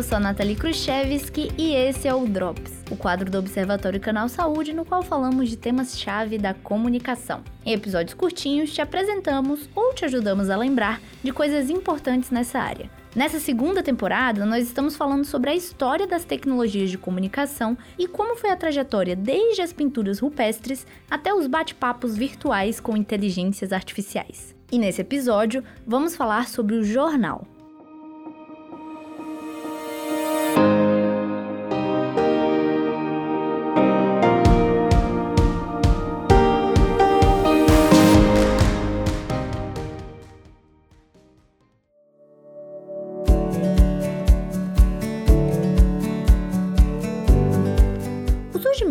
eu sou a Nathalie Khrushchevsky e esse é o Drops, o quadro do Observatório Canal Saúde, no qual falamos de temas-chave da comunicação. Em episódios curtinhos, te apresentamos ou te ajudamos a lembrar de coisas importantes nessa área. Nessa segunda temporada, nós estamos falando sobre a história das tecnologias de comunicação e como foi a trajetória desde as pinturas rupestres até os bate-papos virtuais com inteligências artificiais. E nesse episódio, vamos falar sobre o jornal.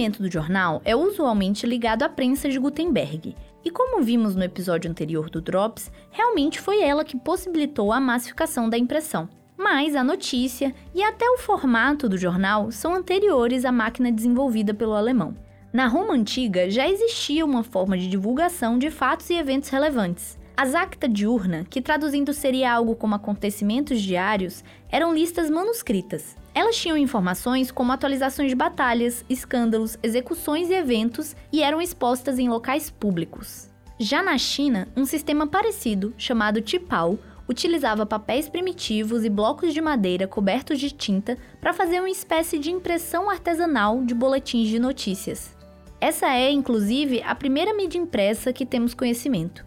Surgimento do jornal é usualmente ligado à prensa de Gutenberg. E como vimos no episódio anterior do Drops, realmente foi ela que possibilitou a massificação da impressão. Mas a notícia e até o formato do jornal são anteriores à máquina desenvolvida pelo alemão. Na Roma antiga já existia uma forma de divulgação de fatos e eventos relevantes. As acta diurna, que traduzindo seria algo como acontecimentos diários, eram listas manuscritas. Elas tinham informações como atualizações de batalhas, escândalos, execuções e eventos e eram expostas em locais públicos. Já na China, um sistema parecido, chamado Tipao, utilizava papéis primitivos e blocos de madeira cobertos de tinta para fazer uma espécie de impressão artesanal de boletins de notícias. Essa é, inclusive, a primeira mídia impressa que temos conhecimento.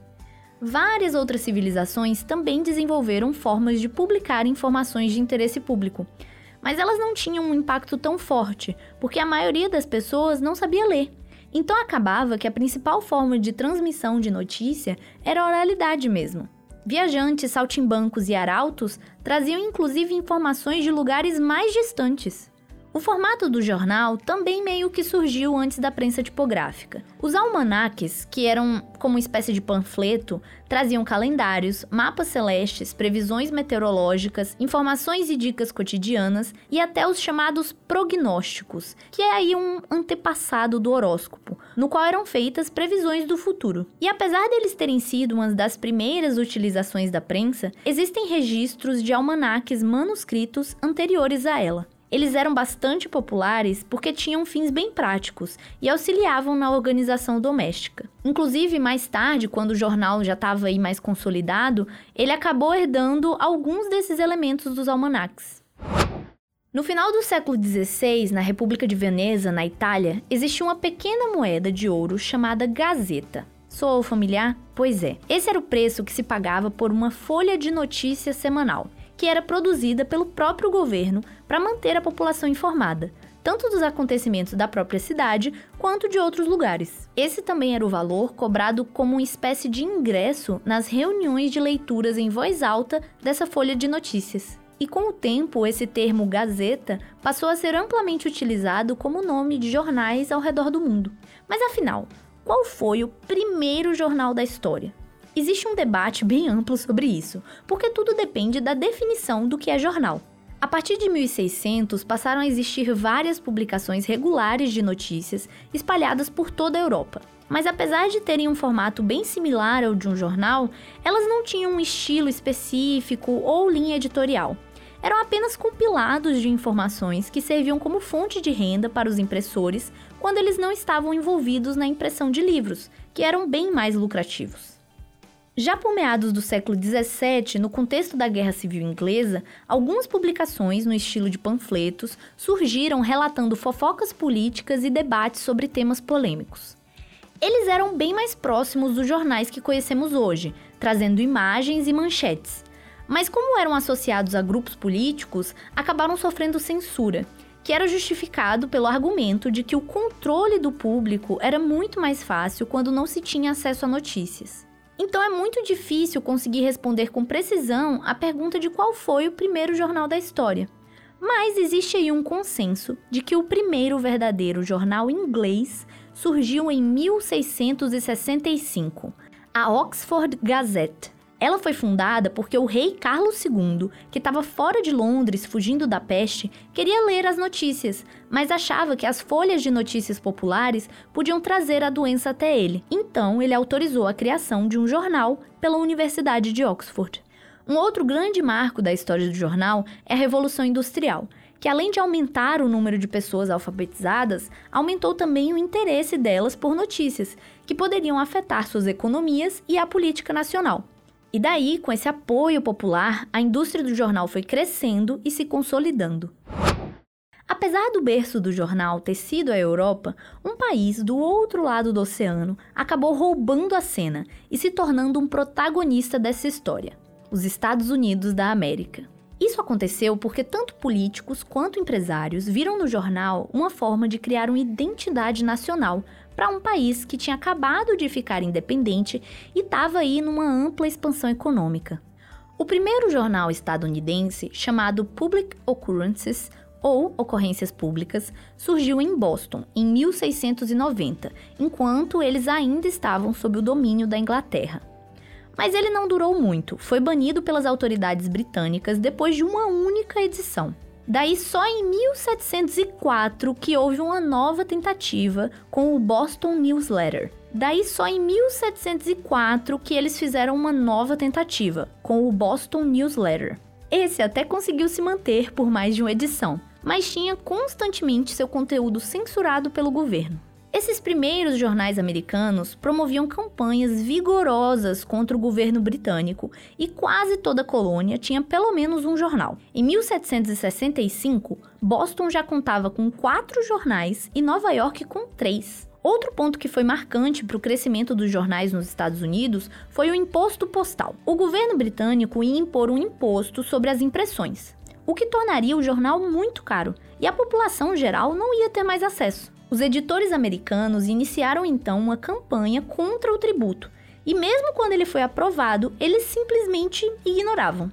Várias outras civilizações também desenvolveram formas de publicar informações de interesse público, mas elas não tinham um impacto tão forte, porque a maioria das pessoas não sabia ler. Então acabava que a principal forma de transmissão de notícia era a oralidade mesmo. Viajantes, saltimbancos e arautos traziam inclusive informações de lugares mais distantes. O formato do jornal também meio que surgiu antes da prensa tipográfica. Os almanaques, que eram como uma espécie de panfleto, traziam calendários, mapas celestes, previsões meteorológicas, informações e dicas cotidianas e até os chamados prognósticos, que é aí um antepassado do horóscopo, no qual eram feitas previsões do futuro. E apesar deles terem sido uma das primeiras utilizações da prensa, existem registros de almanaques manuscritos anteriores a ela. Eles eram bastante populares porque tinham fins bem práticos e auxiliavam na organização doméstica. Inclusive, mais tarde, quando o jornal já estava aí mais consolidado, ele acabou herdando alguns desses elementos dos almanacs. No final do século XVI, na República de Veneza, na Itália, existia uma pequena moeda de ouro chamada gazeta. Sou familiar? Pois é. Esse era o preço que se pagava por uma folha de notícia semanal que era produzida pelo próprio governo para manter a população informada, tanto dos acontecimentos da própria cidade quanto de outros lugares. Esse também era o valor cobrado como uma espécie de ingresso nas reuniões de leituras em voz alta dessa folha de notícias. E com o tempo, esse termo Gazeta passou a ser amplamente utilizado como nome de jornais ao redor do mundo. Mas afinal, qual foi o primeiro jornal da história? Existe um debate bem amplo sobre isso, porque tudo depende da definição do que é jornal. A partir de 1600, passaram a existir várias publicações regulares de notícias espalhadas por toda a Europa. Mas apesar de terem um formato bem similar ao de um jornal, elas não tinham um estilo específico ou linha editorial. Eram apenas compilados de informações que serviam como fonte de renda para os impressores quando eles não estavam envolvidos na impressão de livros, que eram bem mais lucrativos. Já por meados do século XVII, no contexto da Guerra Civil Inglesa, algumas publicações no estilo de panfletos surgiram relatando fofocas políticas e debates sobre temas polêmicos. Eles eram bem mais próximos dos jornais que conhecemos hoje, trazendo imagens e manchetes. Mas, como eram associados a grupos políticos, acabaram sofrendo censura, que era justificado pelo argumento de que o controle do público era muito mais fácil quando não se tinha acesso a notícias. Então é muito difícil conseguir responder com precisão a pergunta de qual foi o primeiro jornal da história. Mas existe aí um consenso de que o primeiro verdadeiro jornal inglês surgiu em 1665, a Oxford Gazette. Ela foi fundada porque o rei Carlos II, que estava fora de Londres fugindo da peste, queria ler as notícias, mas achava que as folhas de notícias populares podiam trazer a doença até ele. Então, ele autorizou a criação de um jornal pela Universidade de Oxford. Um outro grande marco da história do jornal é a Revolução Industrial, que além de aumentar o número de pessoas alfabetizadas, aumentou também o interesse delas por notícias, que poderiam afetar suas economias e a política nacional. E daí, com esse apoio popular, a indústria do jornal foi crescendo e se consolidando. Apesar do berço do jornal ter sido a Europa, um país do outro lado do oceano acabou roubando a cena e se tornando um protagonista dessa história: os Estados Unidos da América. Isso aconteceu porque tanto políticos quanto empresários viram no jornal uma forma de criar uma identidade nacional para um país que tinha acabado de ficar independente e estava aí numa ampla expansão econômica. O primeiro jornal estadunidense, chamado Public Occurrences, ou Ocorrências Públicas, surgiu em Boston em 1690, enquanto eles ainda estavam sob o domínio da Inglaterra. Mas ele não durou muito, foi banido pelas autoridades britânicas depois de uma única edição. Daí só em 1704 que houve uma nova tentativa com o Boston Newsletter. Daí só em 1704 que eles fizeram uma nova tentativa com o Boston Newsletter. Esse até conseguiu se manter por mais de uma edição, mas tinha constantemente seu conteúdo censurado pelo governo. Esses primeiros jornais americanos promoviam campanhas vigorosas contra o governo britânico e quase toda colônia tinha pelo menos um jornal. Em 1765, Boston já contava com quatro jornais e Nova York com três. Outro ponto que foi marcante para o crescimento dos jornais nos Estados Unidos foi o imposto postal. O governo britânico ia impor um imposto sobre as impressões o que tornaria o jornal muito caro, e a população geral não ia ter mais acesso. Os editores americanos iniciaram então uma campanha contra o tributo, e mesmo quando ele foi aprovado, eles simplesmente ignoravam.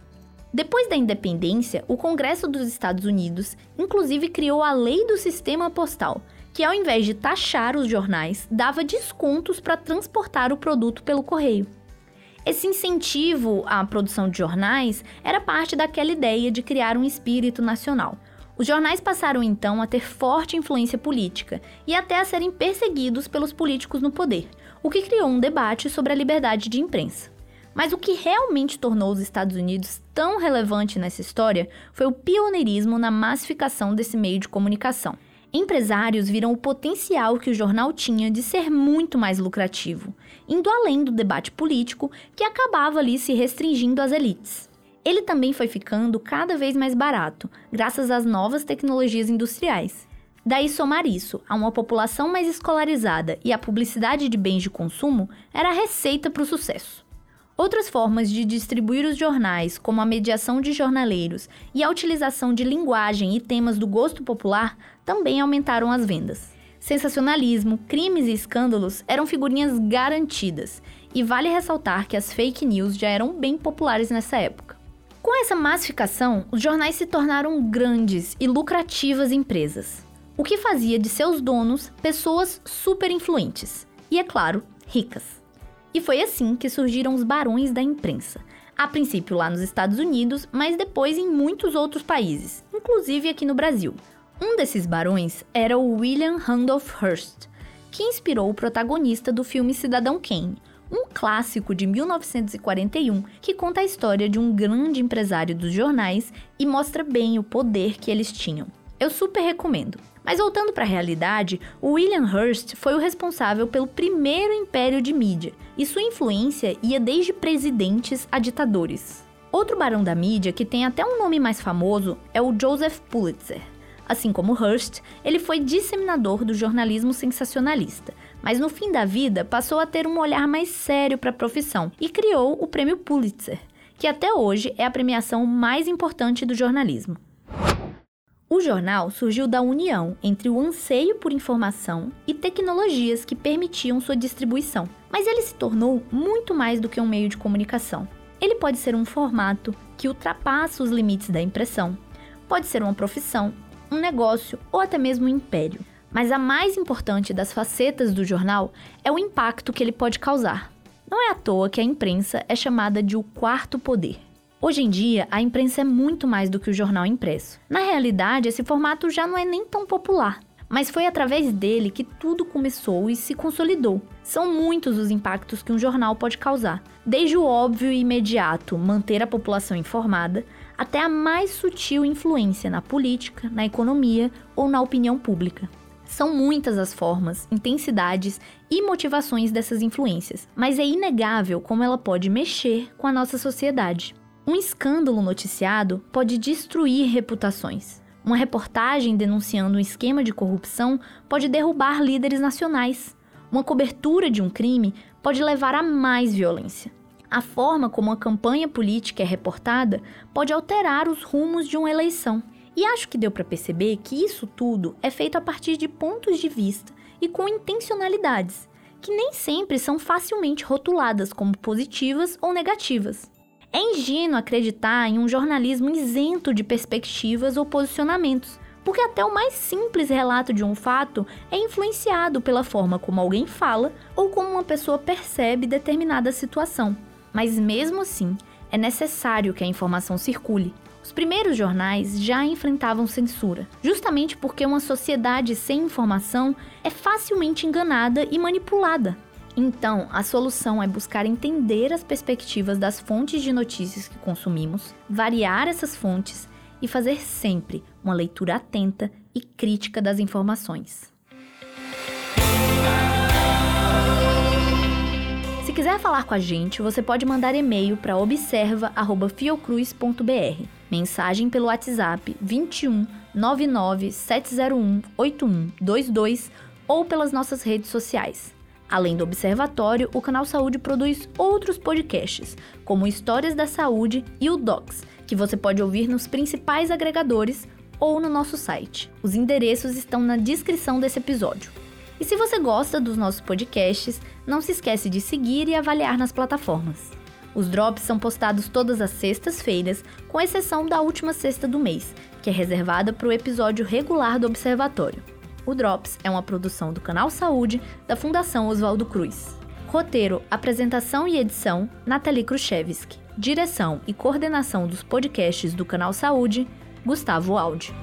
Depois da independência, o Congresso dos Estados Unidos inclusive criou a Lei do Sistema Postal, que ao invés de taxar os jornais, dava descontos para transportar o produto pelo correio. Esse incentivo à produção de jornais era parte daquela ideia de criar um espírito nacional. Os jornais passaram então a ter forte influência política e até a serem perseguidos pelos políticos no poder, o que criou um debate sobre a liberdade de imprensa. Mas o que realmente tornou os Estados Unidos tão relevante nessa história foi o pioneirismo na massificação desse meio de comunicação. Empresários viram o potencial que o jornal tinha de ser muito mais lucrativo, indo além do debate político que acabava ali se restringindo às elites. Ele também foi ficando cada vez mais barato, graças às novas tecnologias industriais. Daí somar isso a uma população mais escolarizada e a publicidade de bens de consumo era a receita para o sucesso. Outras formas de distribuir os jornais, como a mediação de jornaleiros e a utilização de linguagem e temas do gosto popular, também aumentaram as vendas. Sensacionalismo, crimes e escândalos eram figurinhas garantidas, e vale ressaltar que as fake news já eram bem populares nessa época. Com essa massificação, os jornais se tornaram grandes e lucrativas empresas, o que fazia de seus donos pessoas super influentes e, é claro, ricas. E foi assim que surgiram os barões da imprensa. A princípio lá nos Estados Unidos, mas depois em muitos outros países, inclusive aqui no Brasil. Um desses barões era o William Randolph Hearst, que inspirou o protagonista do filme Cidadão Kane, um clássico de 1941 que conta a história de um grande empresário dos jornais e mostra bem o poder que eles tinham. Eu super recomendo. Mas voltando para a realidade, o William Hearst foi o responsável pelo primeiro império de mídia, e sua influência ia desde presidentes a ditadores. Outro barão da mídia que tem até um nome mais famoso é o Joseph Pulitzer. Assim como Hearst, ele foi disseminador do jornalismo sensacionalista, mas no fim da vida passou a ter um olhar mais sério para a profissão e criou o Prêmio Pulitzer, que até hoje é a premiação mais importante do jornalismo. O jornal surgiu da união entre o anseio por informação e tecnologias que permitiam sua distribuição, mas ele se tornou muito mais do que um meio de comunicação. Ele pode ser um formato que ultrapassa os limites da impressão, pode ser uma profissão, um negócio ou até mesmo um império. Mas a mais importante das facetas do jornal é o impacto que ele pode causar. Não é à toa que a imprensa é chamada de o quarto poder. Hoje em dia, a imprensa é muito mais do que o jornal impresso. Na realidade, esse formato já não é nem tão popular. Mas foi através dele que tudo começou e se consolidou. São muitos os impactos que um jornal pode causar, desde o óbvio e imediato manter a população informada, até a mais sutil influência na política, na economia ou na opinião pública. São muitas as formas, intensidades e motivações dessas influências, mas é inegável como ela pode mexer com a nossa sociedade. Um escândalo noticiado pode destruir reputações. Uma reportagem denunciando um esquema de corrupção pode derrubar líderes nacionais. Uma cobertura de um crime pode levar a mais violência. A forma como a campanha política é reportada pode alterar os rumos de uma eleição. E acho que deu para perceber que isso tudo é feito a partir de pontos de vista e com intencionalidades, que nem sempre são facilmente rotuladas como positivas ou negativas. É ingênuo acreditar em um jornalismo isento de perspectivas ou posicionamentos, porque até o mais simples relato de um fato é influenciado pela forma como alguém fala ou como uma pessoa percebe determinada situação. Mas mesmo assim, é necessário que a informação circule. Os primeiros jornais já enfrentavam censura, justamente porque uma sociedade sem informação é facilmente enganada e manipulada. Então, a solução é buscar entender as perspectivas das fontes de notícias que consumimos, variar essas fontes e fazer sempre uma leitura atenta e crítica das informações. Quiser falar com a gente, você pode mandar e-mail para observa@fiocruz.br, mensagem pelo WhatsApp 21 99 701 8122 ou pelas nossas redes sociais. Além do Observatório, o Canal Saúde produz outros podcasts, como Histórias da Saúde e o Docs, que você pode ouvir nos principais agregadores ou no nosso site. Os endereços estão na descrição desse episódio. E se você gosta dos nossos podcasts, não se esquece de seguir e avaliar nas plataformas. Os drops são postados todas as sextas-feiras, com exceção da última sexta do mês, que é reservada para o episódio regular do Observatório. O Drops é uma produção do Canal Saúde da Fundação Oswaldo Cruz. Roteiro, apresentação e edição: Nathalie Khrushchevsky. Direção e coordenação dos podcasts do Canal Saúde: Gustavo Aldi.